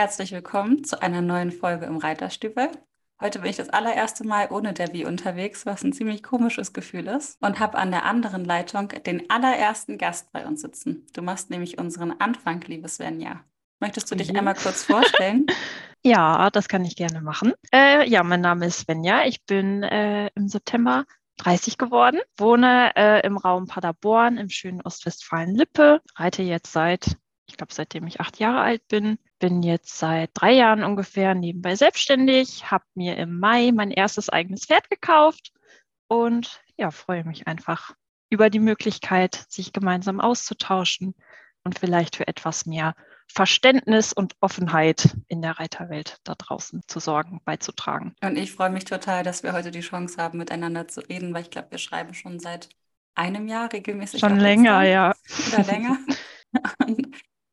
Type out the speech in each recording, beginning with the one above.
herzlich willkommen zu einer neuen Folge im Reiterstübel. Heute bin ich das allererste Mal ohne Debbie unterwegs, was ein ziemlich komisches Gefühl ist, und habe an der anderen Leitung den allerersten Gast bei uns sitzen. Du machst nämlich unseren Anfang, liebe Svenja. Möchtest du dich einmal kurz vorstellen? Ja, das kann ich gerne machen. Äh, ja, mein Name ist Svenja. Ich bin äh, im September 30 geworden, wohne äh, im Raum Paderborn im schönen Ostwestfalen-Lippe, reite jetzt seit ich glaube, seitdem ich acht Jahre alt bin. Bin jetzt seit drei Jahren ungefähr nebenbei selbstständig, habe mir im Mai mein erstes eigenes Pferd gekauft und ja, freue mich einfach über die Möglichkeit, sich gemeinsam auszutauschen und vielleicht für etwas mehr Verständnis und Offenheit in der Reiterwelt da draußen zu sorgen, beizutragen. Und ich freue mich total, dass wir heute die Chance haben, miteinander zu reden, weil ich glaube, wir schreiben schon seit einem Jahr regelmäßig. Schon länger, ja. Oder länger. Und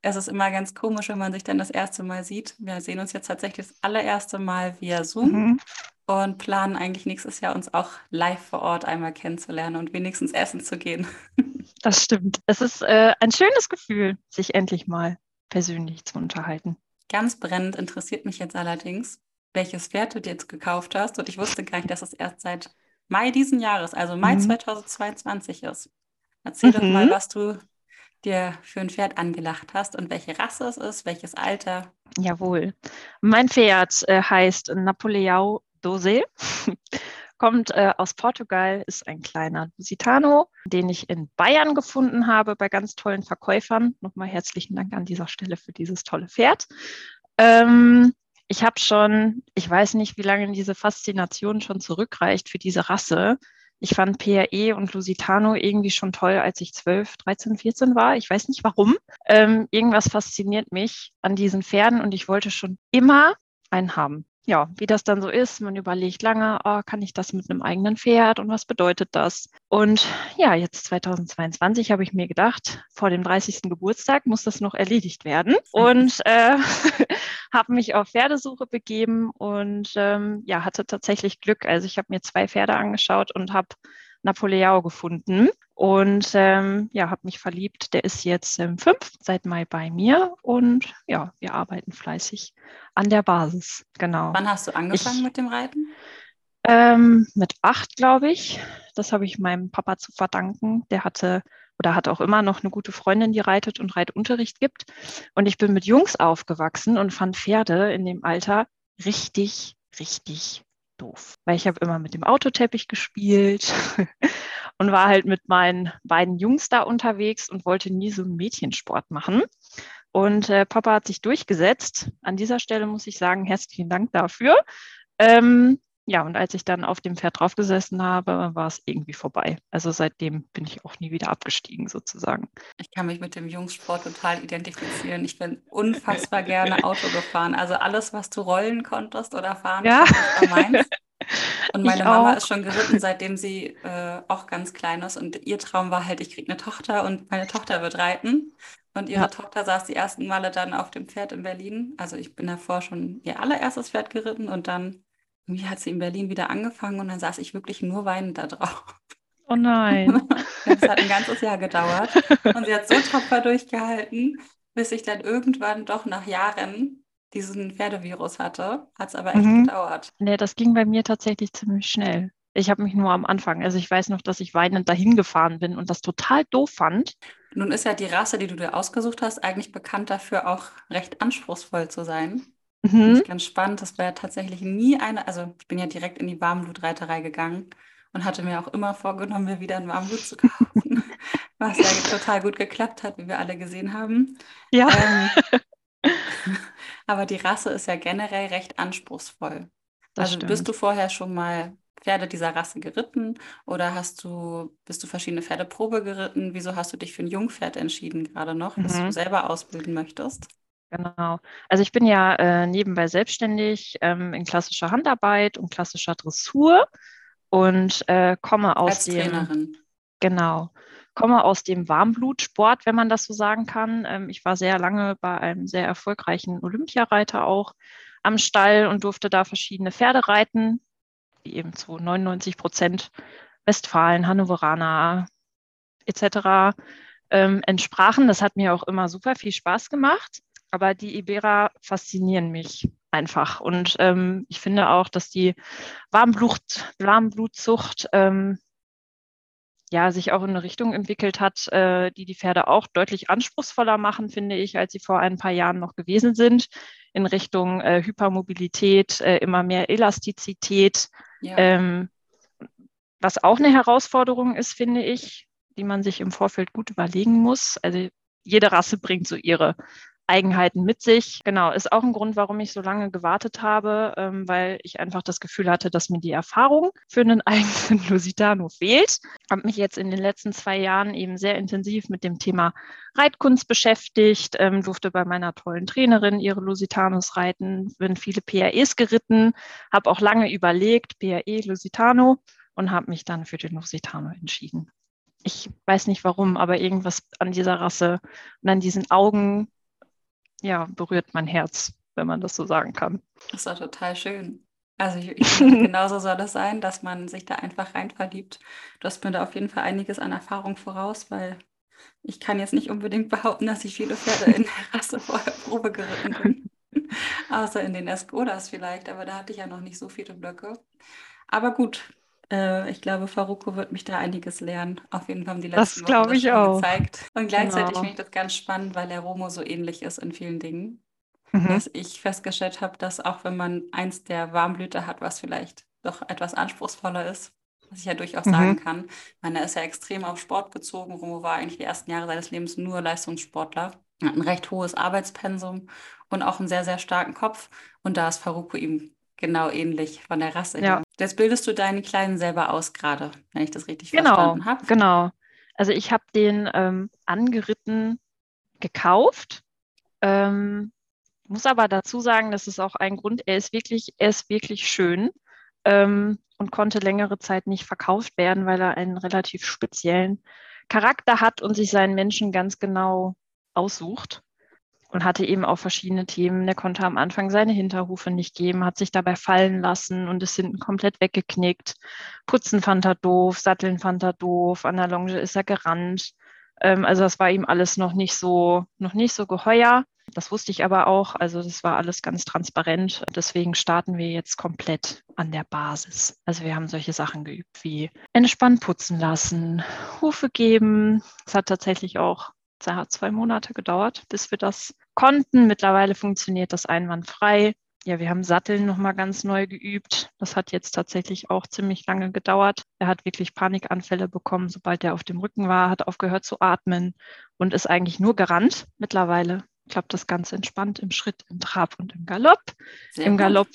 es ist immer ganz komisch, wenn man sich dann das erste Mal sieht. Wir sehen uns jetzt tatsächlich das allererste Mal via Zoom mhm. und planen eigentlich nächstes Jahr uns auch live vor Ort einmal kennenzulernen und wenigstens essen zu gehen. Das stimmt. Es ist äh, ein schönes Gefühl, sich endlich mal persönlich zu unterhalten. Ganz brennend interessiert mich jetzt allerdings, welches Pferd du dir jetzt gekauft hast. Und ich wusste gar nicht, dass es erst seit Mai diesen Jahres, also Mai mhm. 2022 ist. Erzähl mhm. doch mal, was du dir für ein Pferd angelacht hast und welche Rasse es ist, welches Alter. Jawohl. Mein Pferd äh, heißt Napoleão Dose. Kommt äh, aus Portugal, ist ein kleiner Lusitano, den ich in Bayern gefunden habe bei ganz tollen Verkäufern. Nochmal herzlichen Dank an dieser Stelle für dieses tolle Pferd. Ähm, ich habe schon, ich weiß nicht, wie lange diese Faszination schon zurückreicht für diese Rasse. Ich fand PRE und Lusitano irgendwie schon toll, als ich 12, 13, 14 war. Ich weiß nicht warum. Ähm, irgendwas fasziniert mich an diesen Pferden und ich wollte schon immer einen haben. Ja, wie das dann so ist, man überlegt lange, oh, kann ich das mit einem eigenen Pferd und was bedeutet das? Und ja, jetzt 2022 habe ich mir gedacht, vor dem 30. Geburtstag muss das noch erledigt werden und äh, habe mich auf Pferdesuche begeben und ähm, ja, hatte tatsächlich Glück. Also ich habe mir zwei Pferde angeschaut und habe Napoleon gefunden und ähm, ja, habe mich verliebt. Der ist jetzt ähm, fünf, seit Mai bei mir und ja, wir arbeiten fleißig an der Basis. Genau. Wann hast du angefangen ich, mit dem Reiten? Ähm, mit acht, glaube ich. Das habe ich meinem Papa zu verdanken. Der hatte oder hat auch immer noch eine gute Freundin, die reitet und Reitunterricht gibt. Und ich bin mit Jungs aufgewachsen und fand Pferde in dem Alter richtig, richtig doof. Weil ich habe immer mit dem Autoteppich gespielt und war halt mit meinen beiden Jungs da unterwegs und wollte nie so einen Mädchensport machen. Und äh, Papa hat sich durchgesetzt. An dieser Stelle muss ich sagen, herzlichen Dank dafür. Ähm, ja, und als ich dann auf dem Pferd draufgesessen habe, war es irgendwie vorbei. Also seitdem bin ich auch nie wieder abgestiegen sozusagen. Ich kann mich mit dem Jungssport total identifizieren. Ich bin unfassbar gerne Auto gefahren. Also alles, was du rollen konntest oder fahren ja. konntest, war meins. Und meine ich Mama auch. ist schon geritten, seitdem sie äh, auch ganz klein ist. Und ihr Traum war halt, ich kriege eine Tochter und meine Tochter wird reiten. Und ihre ja. Tochter saß die ersten Male dann auf dem Pferd in Berlin. Also ich bin davor schon ihr allererstes Pferd geritten und dann irgendwie hat sie in Berlin wieder angefangen und dann saß ich wirklich nur weinend da drauf. Oh nein. Das hat ein ganzes Jahr gedauert. Und sie hat so tapfer durchgehalten, bis ich dann irgendwann doch nach Jahren diesen Pferdevirus hatte. Hat es aber echt mhm. gedauert. Nee, das ging bei mir tatsächlich ziemlich schnell. Ich habe mich nur am Anfang, also ich weiß noch, dass ich weinend dahin gefahren bin und das total doof fand. Nun ist ja die Rasse, die du dir ausgesucht hast, eigentlich bekannt dafür, auch recht anspruchsvoll zu sein. Mhm. ganz spannend. Das war ja tatsächlich nie eine, also ich bin ja direkt in die Warmblutreiterei gegangen und hatte mir auch immer vorgenommen, mir wieder ein Warmblut zu kaufen, was ja total gut geklappt hat, wie wir alle gesehen haben. Ja. Ähm, aber die Rasse ist ja generell recht anspruchsvoll. Das also stimmt. bist du vorher schon mal Pferde dieser Rasse geritten oder hast du, bist du verschiedene Pferdeprobe geritten? Wieso hast du dich für ein Jungpferd entschieden gerade noch, mhm. das du selber ausbilden möchtest? Genau. Also ich bin ja äh, nebenbei selbstständig ähm, in klassischer Handarbeit und klassischer Dressur und äh, komme aus Als dem Trainerin. genau komme aus dem Warmblutsport, wenn man das so sagen kann. Ähm, ich war sehr lange bei einem sehr erfolgreichen Olympiareiter auch am Stall und durfte da verschiedene Pferde reiten, wie eben zu 99 Prozent Westfalen, Hannoveraner etc. Ähm, entsprachen. Das hat mir auch immer super viel Spaß gemacht. Aber die Ibera faszinieren mich einfach. Und ähm, ich finde auch, dass die Warmblut, Warmblutzucht ähm, ja, sich auch in eine Richtung entwickelt hat, äh, die die Pferde auch deutlich anspruchsvoller machen, finde ich, als sie vor ein paar Jahren noch gewesen sind, in Richtung äh, Hypermobilität, äh, immer mehr Elastizität, ja. ähm, was auch eine Herausforderung ist, finde ich, die man sich im Vorfeld gut überlegen muss. Also jede Rasse bringt so ihre Eigenheiten mit sich. Genau, ist auch ein Grund, warum ich so lange gewartet habe, ähm, weil ich einfach das Gefühl hatte, dass mir die Erfahrung für einen eigenen Lusitano fehlt. Habe mich jetzt in den letzten zwei Jahren eben sehr intensiv mit dem Thema Reitkunst beschäftigt, ähm, durfte bei meiner tollen Trainerin ihre Lusitanos reiten, bin viele PREs geritten, habe auch lange überlegt, PRE, Lusitano und habe mich dann für den Lusitano entschieden. Ich weiß nicht warum, aber irgendwas an dieser Rasse und an diesen Augen ja, berührt mein Herz, wenn man das so sagen kann. Das war total schön. Also ich, ich finde, genauso soll es sein, dass man sich da einfach rein verliebt. Du hast mir da auf jeden Fall einiges an Erfahrung voraus, weil ich kann jetzt nicht unbedingt behaupten, dass ich viele Pferde in der Rasse vorher Probe geritten bin. Außer in den Eskodas vielleicht, aber da hatte ich ja noch nicht so viele Blöcke. Aber gut, äh, ich glaube, Faruko wird mich da einiges lernen. Auf jeden Fall haben die letzten das Wochen das auch. gezeigt. Und gleichzeitig genau. finde ich das ganz spannend, weil der Romo so ähnlich ist in vielen Dingen. Mhm. Dass ich festgestellt habe, dass auch wenn man eins der Warmblüter hat, was vielleicht doch etwas anspruchsvoller ist, was ich ja durchaus mhm. sagen kann. Meiner ist ja extrem auf Sport bezogen. Romo war eigentlich die ersten Jahre seines Lebens nur Leistungssportler. Hat ein recht hohes Arbeitspensum und auch einen sehr, sehr starken Kopf. Und da ist Faruko ihm genau ähnlich von der Rasse ja. her. Jetzt bildest du deinen Kleinen selber aus gerade, wenn ich das richtig genau, verstanden habe. Genau. Also ich habe den ähm, angeritten gekauft. Ähm, muss aber dazu sagen, das ist auch ein Grund, er ist wirklich, er ist wirklich schön ähm, und konnte längere Zeit nicht verkauft werden, weil er einen relativ speziellen Charakter hat und sich seinen Menschen ganz genau aussucht und hatte eben auch verschiedene Themen. Der konnte am Anfang seine Hinterhufe nicht geben, hat sich dabei fallen lassen und ist hinten komplett weggeknickt. Putzen fand er doof, Satteln fand er doof, an der Longe ist er gerannt. Ähm, also das war ihm alles noch nicht so, noch nicht so geheuer. Das wusste ich aber auch. Also das war alles ganz transparent. Deswegen starten wir jetzt komplett an der Basis. Also wir haben solche Sachen geübt wie entspannt putzen lassen, Hufe geben. Es hat tatsächlich auch es hat zwei Monate gedauert, bis wir das konnten. Mittlerweile funktioniert das einwandfrei. Ja, wir haben Satteln nochmal ganz neu geübt. Das hat jetzt tatsächlich auch ziemlich lange gedauert. Er hat wirklich Panikanfälle bekommen, sobald er auf dem Rücken war, hat aufgehört zu atmen und ist eigentlich nur gerannt. Mittlerweile klappt das ganz entspannt im Schritt, im Trab und im Galopp. Sehr Im gut. Galopp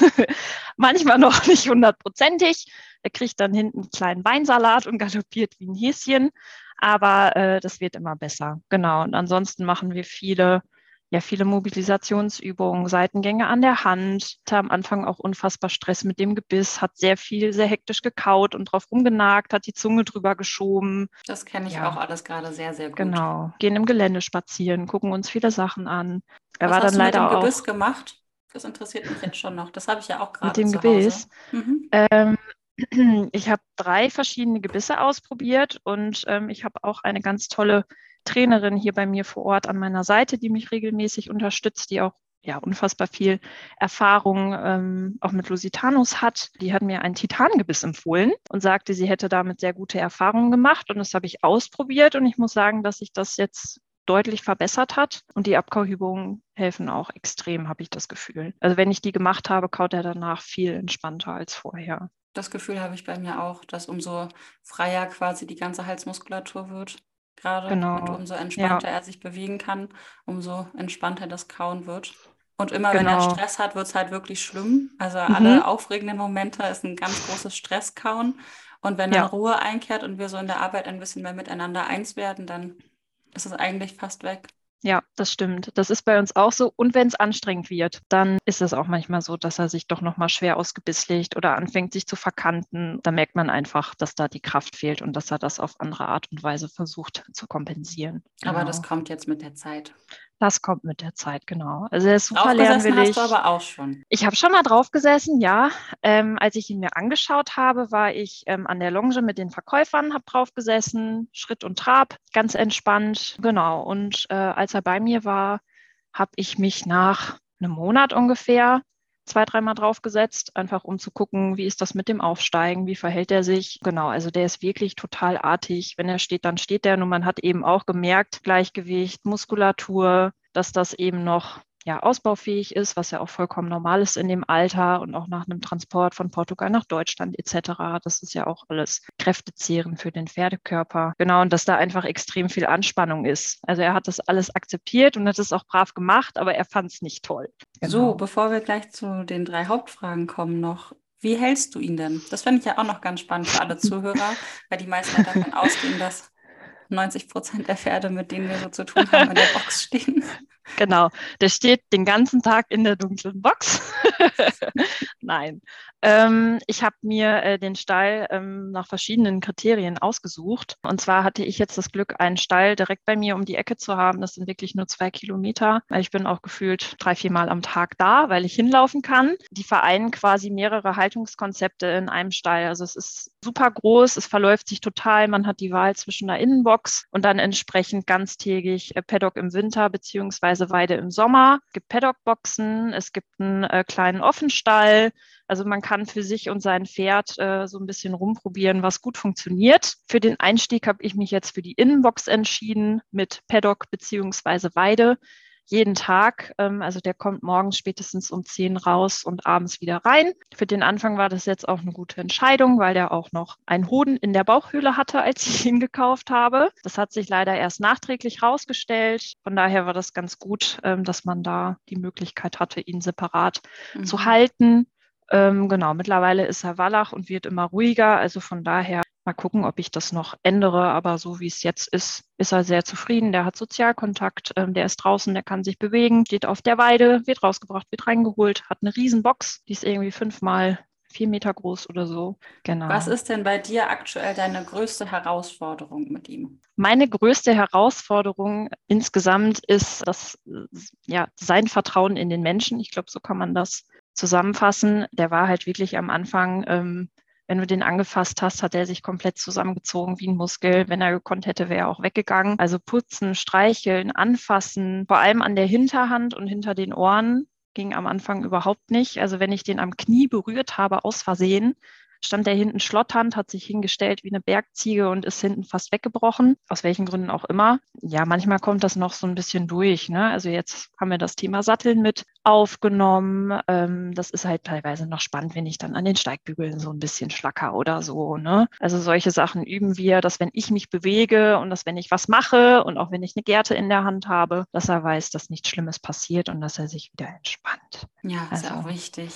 manchmal noch nicht hundertprozentig. Er kriegt dann hinten einen kleinen Beinsalat und galoppiert wie ein Häschen aber äh, das wird immer besser. Genau. Und ansonsten machen wir viele, ja, viele Mobilisationsübungen, Seitengänge an der Hand. Hatte am Anfang auch unfassbar Stress mit dem Gebiss, hat sehr viel, sehr hektisch gekaut und drauf rumgenagt, hat die Zunge drüber geschoben. Das kenne ich ja. auch alles gerade sehr, sehr gut. Genau. Gehen im Gelände spazieren, gucken uns viele Sachen an. Er Was war dann hast leider du mit dem Gebiss auch, gemacht? Das interessiert mich jetzt schon noch. Das habe ich ja auch gerade. Mit dem Gebiss. Mhm. Ähm, ich habe drei verschiedene Gebisse ausprobiert und ähm, ich habe auch eine ganz tolle Trainerin hier bei mir vor Ort an meiner Seite, die mich regelmäßig unterstützt, die auch ja, unfassbar viel Erfahrung ähm, auch mit Lusitanos hat. Die hat mir ein Titangebiss empfohlen und sagte, sie hätte damit sehr gute Erfahrungen gemacht. Und das habe ich ausprobiert und ich muss sagen, dass sich das jetzt deutlich verbessert hat. Und die Abkauübungen helfen auch extrem, habe ich das Gefühl. Also wenn ich die gemacht habe, kaut er danach viel entspannter als vorher. Das Gefühl habe ich bei mir auch, dass umso freier quasi die ganze Halsmuskulatur wird, gerade. Genau. Und umso entspannter ja. er sich bewegen kann, umso entspannter das Kauen wird. Und immer genau. wenn er genau. Stress hat, wird es halt wirklich schlimm. Also mhm. alle aufregenden Momente ist ein ganz großes Stresskauen. Und wenn dann ja. Ruhe einkehrt und wir so in der Arbeit ein bisschen mehr miteinander eins werden, dann ist es eigentlich fast weg. Ja, das stimmt. Das ist bei uns auch so. Und wenn es anstrengend wird, dann ist es auch manchmal so, dass er sich doch nochmal schwer ausgebiss legt oder anfängt, sich zu verkanten. Da merkt man einfach, dass da die Kraft fehlt und dass er das auf andere Art und Weise versucht zu kompensieren. Aber genau. das kommt jetzt mit der Zeit. Das kommt mit der Zeit, genau. Also er ist super lernwillig. hast du aber auch schon. Ich habe schon mal drauf gesessen, ja. Ähm, als ich ihn mir angeschaut habe, war ich ähm, an der Longe mit den Verkäufern, habe drauf gesessen, Schritt und Trab, ganz entspannt, genau. Und äh, als er bei mir war, habe ich mich nach einem Monat ungefähr zwei, dreimal draufgesetzt, einfach um zu gucken, wie ist das mit dem Aufsteigen, wie verhält er sich. Genau, also der ist wirklich total artig. Wenn er steht, dann steht er. Und man hat eben auch gemerkt, Gleichgewicht, Muskulatur, dass das eben noch ja, ausbaufähig ist, was ja auch vollkommen normal ist in dem Alter und auch nach einem Transport von Portugal nach Deutschland etc. Das ist ja auch alles kräftezehrend für den Pferdekörper. Genau, und dass da einfach extrem viel Anspannung ist. Also er hat das alles akzeptiert und hat es auch brav gemacht, aber er fand es nicht toll. Genau. So, bevor wir gleich zu den drei Hauptfragen kommen noch, wie hältst du ihn denn? Das finde ich ja auch noch ganz spannend für alle Zuhörer, weil die meisten davon ausgehen, dass 90 Prozent der Pferde, mit denen wir so zu tun haben, in der Box stehen. Genau, der steht den ganzen Tag in der dunklen Box. Nein, ähm, ich habe mir äh, den Stall ähm, nach verschiedenen Kriterien ausgesucht. Und zwar hatte ich jetzt das Glück, einen Stall direkt bei mir um die Ecke zu haben. Das sind wirklich nur zwei Kilometer. Ich bin auch gefühlt drei, vier Mal am Tag da, weil ich hinlaufen kann. Die vereinen quasi mehrere Haltungskonzepte in einem Stall. Also es ist super groß, es verläuft sich total. Man hat die Wahl zwischen einer Innenbox und dann entsprechend ganztägig äh, Paddock im Winter beziehungsweise Weide im Sommer. Es gibt Paddockboxen, es gibt einen äh, kleinen Offenstall. Also man kann für sich und sein Pferd äh, so ein bisschen rumprobieren, was gut funktioniert. Für den Einstieg habe ich mich jetzt für die Innenbox entschieden mit Paddock beziehungsweise Weide jeden Tag. Ähm, also der kommt morgens spätestens um 10 raus und abends wieder rein. Für den Anfang war das jetzt auch eine gute Entscheidung, weil der auch noch einen Hoden in der Bauchhöhle hatte, als ich ihn gekauft habe. Das hat sich leider erst nachträglich rausgestellt. Von daher war das ganz gut, ähm, dass man da die Möglichkeit hatte, ihn separat mhm. zu halten. Ähm, genau, mittlerweile ist er Wallach und wird immer ruhiger. Also von daher mal gucken, ob ich das noch ändere. Aber so wie es jetzt ist, ist er sehr zufrieden. Der hat Sozialkontakt, ähm, der ist draußen, der kann sich bewegen, steht auf der Weide, wird rausgebracht, wird reingeholt, hat eine Riesenbox, die ist irgendwie fünfmal vier Meter groß oder so. Genau. Was ist denn bei dir aktuell deine größte Herausforderung mit ihm? Meine größte Herausforderung insgesamt ist das, ja, sein Vertrauen in den Menschen. Ich glaube, so kann man das zusammenfassen, der war halt wirklich am Anfang, ähm, wenn du den angefasst hast, hat er sich komplett zusammengezogen wie ein Muskel. Wenn er gekonnt hätte, wäre er auch weggegangen. Also putzen, streicheln, anfassen, vor allem an der Hinterhand und hinter den Ohren ging am Anfang überhaupt nicht. Also wenn ich den am Knie berührt habe, aus Versehen, stand der hinten schlotternd, hat sich hingestellt wie eine Bergziege und ist hinten fast weggebrochen, aus welchen Gründen auch immer. Ja, manchmal kommt das noch so ein bisschen durch. Ne? Also jetzt haben wir das Thema Satteln mit aufgenommen. Ähm, das ist halt teilweise noch spannend, wenn ich dann an den Steigbügeln so ein bisschen schlacker oder so. Ne? Also solche Sachen üben wir, dass wenn ich mich bewege und dass wenn ich was mache und auch wenn ich eine Gerte in der Hand habe, dass er weiß, dass nichts Schlimmes passiert und dass er sich wieder entspannt. Ja, ist also, auch wichtig.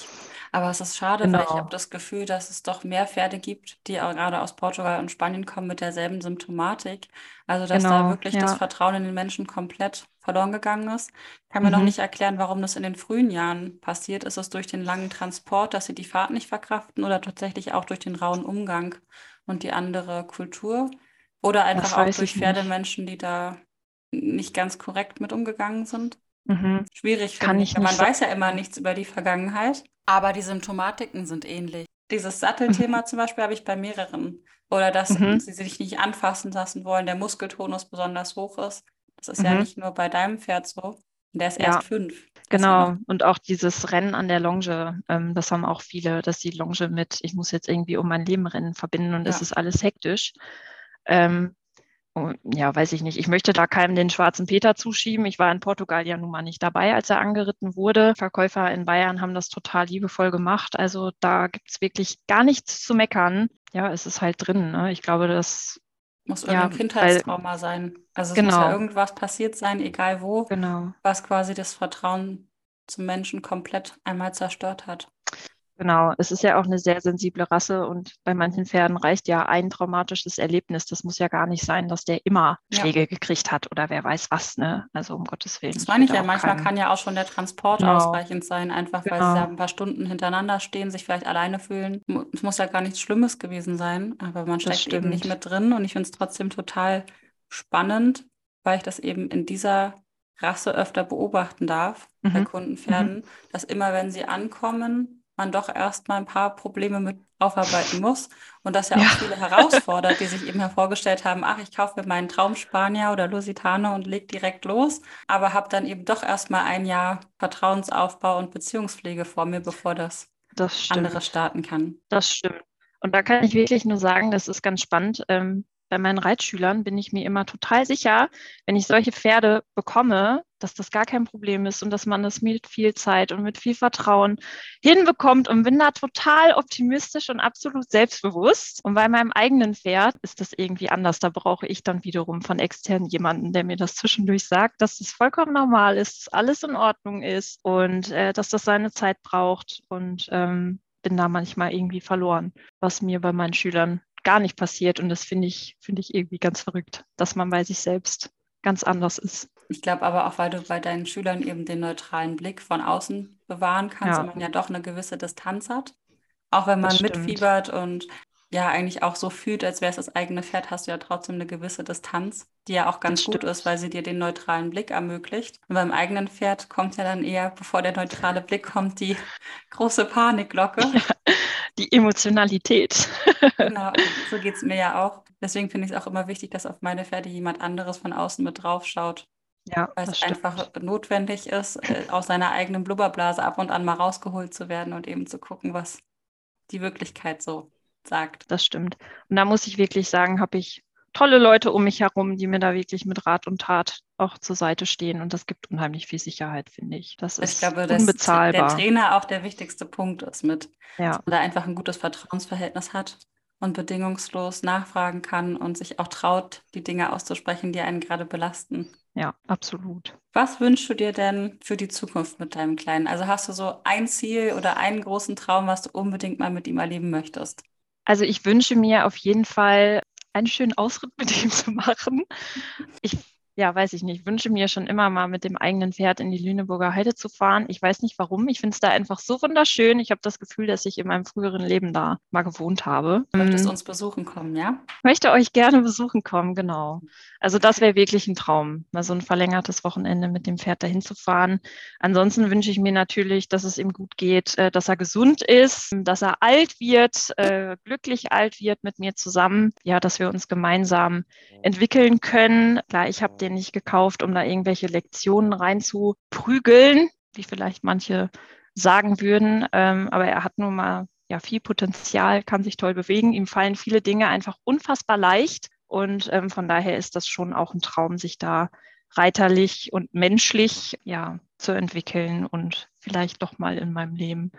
Aber es ist schade, genau. weil ich genau. habe das Gefühl, dass es doch mehr Pferde gibt, die auch gerade aus Portugal und Spanien kommen mit derselben Symptomatik. Also dass genau, da wirklich ja. das Vertrauen in den Menschen komplett verloren gegangen ist. Ich kann mir mhm. noch nicht erklären, warum das in den frühen Jahren passiert. Ist es durch den langen Transport, dass sie die Fahrt nicht verkraften oder tatsächlich auch durch den rauen Umgang und die andere Kultur? Oder einfach auch durch Pferdemenschen, die da nicht ganz korrekt mit umgegangen sind? Mhm. Schwierig, Kann ich. Man weiß ja immer nichts über die Vergangenheit. Aber die Symptomatiken sind ähnlich. Dieses Sattelthema mhm. zum Beispiel habe ich bei mehreren. Oder dass mhm. sie sich nicht anfassen lassen wollen, der Muskeltonus besonders hoch ist. Das ist mhm. ja nicht nur bei deinem Pferd so. Der ist ja. erst fünf. Genau, und auch dieses Rennen an der Longe, ähm, das haben auch viele, dass die Longe mit, ich muss jetzt irgendwie um mein Leben rennen verbinden und es ist alles hektisch. Ähm, ja, weiß ich nicht. Ich möchte da keinem den schwarzen Peter zuschieben. Ich war in Portugal ja nun mal nicht dabei, als er angeritten wurde. Verkäufer in Bayern haben das total liebevoll gemacht. Also da gibt es wirklich gar nichts zu meckern. Ja, es ist halt drin. Ne? Ich glaube, das muss irgendein ja, Kindheitstrauma weil, sein. Also es genau. muss ja irgendwas passiert sein, egal wo, genau. was quasi das Vertrauen zum Menschen komplett einmal zerstört hat. Genau, es ist ja auch eine sehr sensible Rasse und bei manchen Pferden reicht ja ein traumatisches Erlebnis. Das muss ja gar nicht sein, dass der immer Schläge ja. gekriegt hat oder wer weiß was, ne? Also um Gottes Willen. Das meine ich ja, manchmal keinen... kann ja auch schon der Transport genau. ausreichend sein, einfach genau. weil sie ja ein paar Stunden hintereinander stehen, sich vielleicht alleine fühlen. Es muss ja gar nichts Schlimmes gewesen sein, aber man steckt eben nicht mit drin und ich finde es trotzdem total spannend, weil ich das eben in dieser Rasse öfter beobachten darf, mhm. bei Kundenpferden, mhm. dass immer, wenn sie ankommen, man doch erstmal ein paar Probleme mit aufarbeiten muss und das ja auch ja. viele herausfordert, die sich eben hervorgestellt haben, ach, ich kaufe mir meinen Traumspanier oder Lusitano und leg direkt los, aber habe dann eben doch erstmal ein Jahr Vertrauensaufbau und Beziehungspflege vor mir, bevor das, das andere starten kann. Das stimmt. Und da kann ich wirklich nur sagen, das ist ganz spannend. Ähm, bei meinen Reitschülern bin ich mir immer total sicher, wenn ich solche Pferde bekomme, dass das gar kein Problem ist und dass man das mit viel Zeit und mit viel Vertrauen hinbekommt und bin da total optimistisch und absolut selbstbewusst. Und bei meinem eigenen Pferd ist das irgendwie anders. Da brauche ich dann wiederum von extern jemanden, der mir das zwischendurch sagt, dass das vollkommen normal ist, dass alles in Ordnung ist und äh, dass das seine Zeit braucht. Und ähm, bin da manchmal irgendwie verloren, was mir bei meinen Schülern gar nicht passiert. Und das finde ich, finde ich irgendwie ganz verrückt, dass man bei sich selbst ganz anders ist. Ich glaube aber auch, weil du bei deinen Schülern eben den neutralen Blick von außen bewahren kannst ja. und man ja doch eine gewisse Distanz hat. Auch wenn man mitfiebert und ja eigentlich auch so fühlt, als wäre es das eigene Pferd, hast du ja trotzdem eine gewisse Distanz, die ja auch ganz gut ist, weil sie dir den neutralen Blick ermöglicht. Und beim eigenen Pferd kommt ja dann eher, bevor der neutrale Blick kommt, die große Panikglocke. Ja, die Emotionalität. genau, so geht es mir ja auch. Deswegen finde ich es auch immer wichtig, dass auf meine Pferde jemand anderes von außen mit drauf schaut. Ja, weil es einfach notwendig ist, äh, aus seiner eigenen Blubberblase ab und an mal rausgeholt zu werden und eben zu gucken, was die Wirklichkeit so sagt. Das stimmt. Und da muss ich wirklich sagen, habe ich tolle Leute um mich herum, die mir da wirklich mit Rat und Tat auch zur Seite stehen. Und das gibt unheimlich viel Sicherheit, finde ich. Das ist ich glaube, unbezahlbar. Dass der Trainer auch der wichtigste Punkt ist mit, ja. dass man da einfach ein gutes Vertrauensverhältnis hat und bedingungslos nachfragen kann und sich auch traut, die Dinge auszusprechen, die einen gerade belasten. Ja, absolut. Was wünschst du dir denn für die Zukunft mit deinem Kleinen? Also hast du so ein Ziel oder einen großen Traum, was du unbedingt mal mit ihm erleben möchtest? Also ich wünsche mir auf jeden Fall einen schönen Ausritt mit ihm zu machen. Ich ja, weiß ich nicht, wünsche mir schon immer mal mit dem eigenen Pferd in die Lüneburger Heide zu fahren. Ich weiß nicht warum. Ich finde es da einfach so wunderschön. Ich habe das Gefühl, dass ich in meinem früheren Leben da mal gewohnt habe. Du möchtest ähm, uns besuchen kommen, ja? Möchte euch gerne besuchen kommen, genau. Also das wäre wirklich ein Traum, mal so ein verlängertes Wochenende mit dem Pferd dahin zu fahren. Ansonsten wünsche ich mir natürlich, dass es ihm gut geht, äh, dass er gesund ist, dass er alt wird, äh, glücklich alt wird mit mir zusammen. Ja, dass wir uns gemeinsam entwickeln können. Klar, ich habe den nicht gekauft, um da irgendwelche Lektionen reinzuprügeln, wie vielleicht manche sagen würden. Ähm, aber er hat nun mal ja viel Potenzial, kann sich toll bewegen. Ihm fallen viele Dinge einfach unfassbar leicht. Und ähm, von daher ist das schon auch ein Traum, sich da reiterlich und menschlich ja, zu entwickeln und vielleicht doch mal in meinem Leben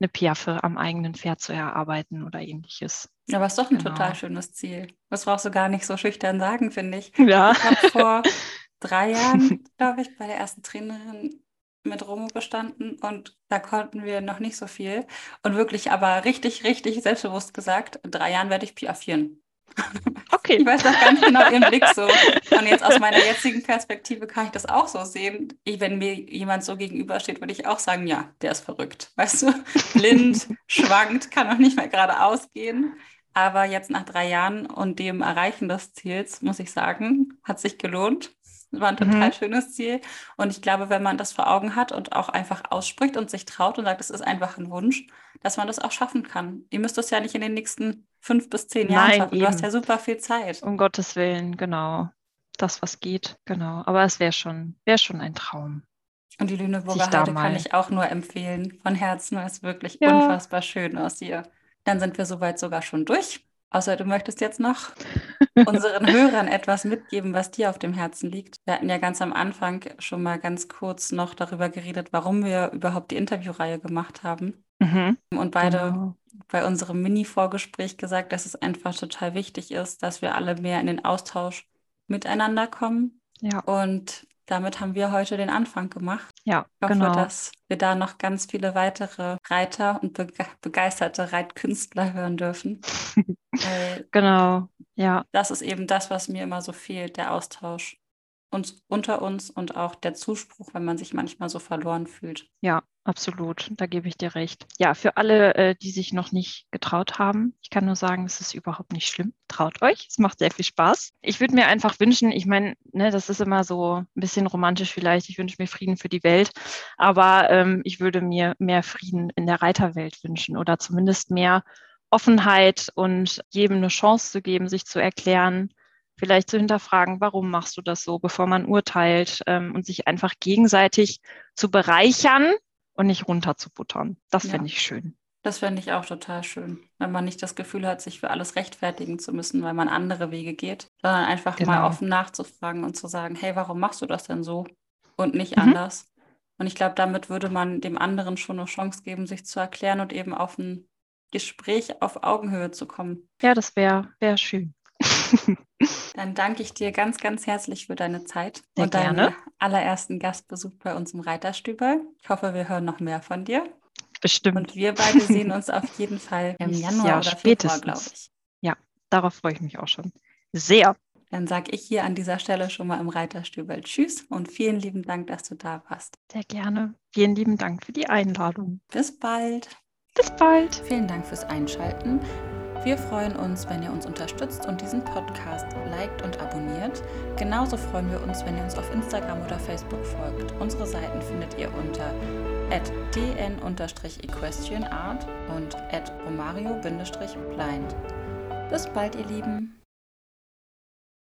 eine Piaffe am eigenen Pferd zu erarbeiten oder ähnliches. Aber es ist doch ein genau. total schönes Ziel. Das brauchst du gar nicht so schüchtern sagen, finde ich. Ja. Ich habe vor drei Jahren, glaube ich, bei der ersten Trainerin mit Romo gestanden und da konnten wir noch nicht so viel. Und wirklich aber richtig, richtig selbstbewusst gesagt, in drei Jahren werde ich piaffieren. Okay. Ich weiß noch ganz genau Ihren Blick so. Und jetzt aus meiner jetzigen Perspektive kann ich das auch so sehen. Ich, wenn mir jemand so gegenübersteht, würde ich auch sagen, ja, der ist verrückt. Weißt du, blind, schwankt, kann noch nicht mehr geradeaus gehen. Aber jetzt nach drei Jahren und dem Erreichen des Ziels, muss ich sagen, hat sich gelohnt. War ein total mhm. schönes Ziel. Und ich glaube, wenn man das vor Augen hat und auch einfach ausspricht und sich traut und sagt, es ist einfach ein Wunsch, dass man das auch schaffen kann. Ihr müsst das ja nicht in den nächsten fünf bis zehn Jahren Nein, schaffen. Eben. Du hast ja super viel Zeit. Um Gottes Willen, genau. Das, was geht, genau. Aber es wäre schon, wär schon ein Traum. Und die Lüneburger Heide kann ich auch nur empfehlen. Von Herzen, weil es wirklich ja. unfassbar schön aus hier. Dann sind wir soweit sogar schon durch. Außer du möchtest jetzt noch unseren Hörern etwas mitgeben, was dir auf dem Herzen liegt. Wir hatten ja ganz am Anfang schon mal ganz kurz noch darüber geredet, warum wir überhaupt die Interviewreihe gemacht haben. Mhm. Und beide genau. bei unserem Mini-Vorgespräch gesagt, dass es einfach total wichtig ist, dass wir alle mehr in den Austausch miteinander kommen. Ja. Und damit haben wir heute den Anfang gemacht. Ja, ich hoffe, genau. dass wir da noch ganz viele weitere Reiter und begeisterte Reitkünstler hören dürfen. genau, ja. Das ist eben das, was mir immer so fehlt, der Austausch uns unter uns und auch der Zuspruch, wenn man sich manchmal so verloren fühlt. Ja, absolut. Da gebe ich dir recht. Ja, für alle, äh, die sich noch nicht getraut haben, ich kann nur sagen, es ist überhaupt nicht schlimm. Traut euch, es macht sehr viel Spaß. Ich würde mir einfach wünschen, ich meine, ne, das ist immer so ein bisschen romantisch vielleicht, ich wünsche mir Frieden für die Welt, aber ähm, ich würde mir mehr Frieden in der Reiterwelt wünschen oder zumindest mehr Offenheit und jedem eine Chance zu geben, sich zu erklären, vielleicht zu hinterfragen, warum machst du das so, bevor man urteilt ähm, und sich einfach gegenseitig zu bereichern und nicht runterzubuttern. Das ja. finde ich schön. Das fände ich auch total schön, wenn man nicht das Gefühl hat, sich für alles rechtfertigen zu müssen, weil man andere Wege geht, sondern einfach genau. mal offen nachzufragen und zu sagen, hey, warum machst du das denn so und nicht mhm. anders? Und ich glaube, damit würde man dem anderen schon eine Chance geben, sich zu erklären und eben auf ein Gespräch auf Augenhöhe zu kommen. Ja, das wäre wär schön. Dann danke ich dir ganz, ganz herzlich für deine Zeit Sehr und deinen gerne. allerersten Gastbesuch bei uns im Reiterstüber. Ich hoffe, wir hören noch mehr von dir. Bestimmt. Und wir beide sehen uns auf jeden Fall im Januar ja, oder Februar, glaube ich. Ja, darauf freue ich mich auch schon. Sehr. Dann sage ich hier an dieser Stelle schon mal im Reiterstübel Tschüss und vielen lieben Dank, dass du da warst. Sehr gerne. Vielen lieben Dank für die Einladung. Bis bald. Bis bald. Vielen Dank fürs Einschalten. Wir freuen uns, wenn ihr uns unterstützt und diesen Podcast liked und abonniert. Genauso freuen wir uns, wenn ihr uns auf Instagram oder Facebook folgt. Unsere Seiten findet ihr unter dn-equestrianart und romario-blind. Bis bald, ihr Lieben!